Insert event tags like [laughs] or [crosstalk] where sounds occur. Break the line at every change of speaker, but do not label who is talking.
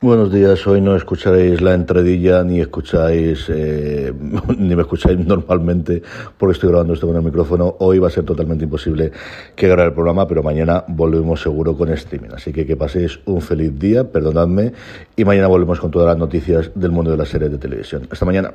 Buenos días, hoy no escucharéis la entradilla ni escucháis eh, [laughs] ni me escucháis normalmente porque estoy grabando esto con el micrófono. Hoy va a ser totalmente imposible que grabe el programa, pero mañana volvemos seguro con streaming. Así que que paséis un feliz día, perdonadme, y mañana volvemos con todas las noticias del mundo de las series de televisión. Hasta mañana.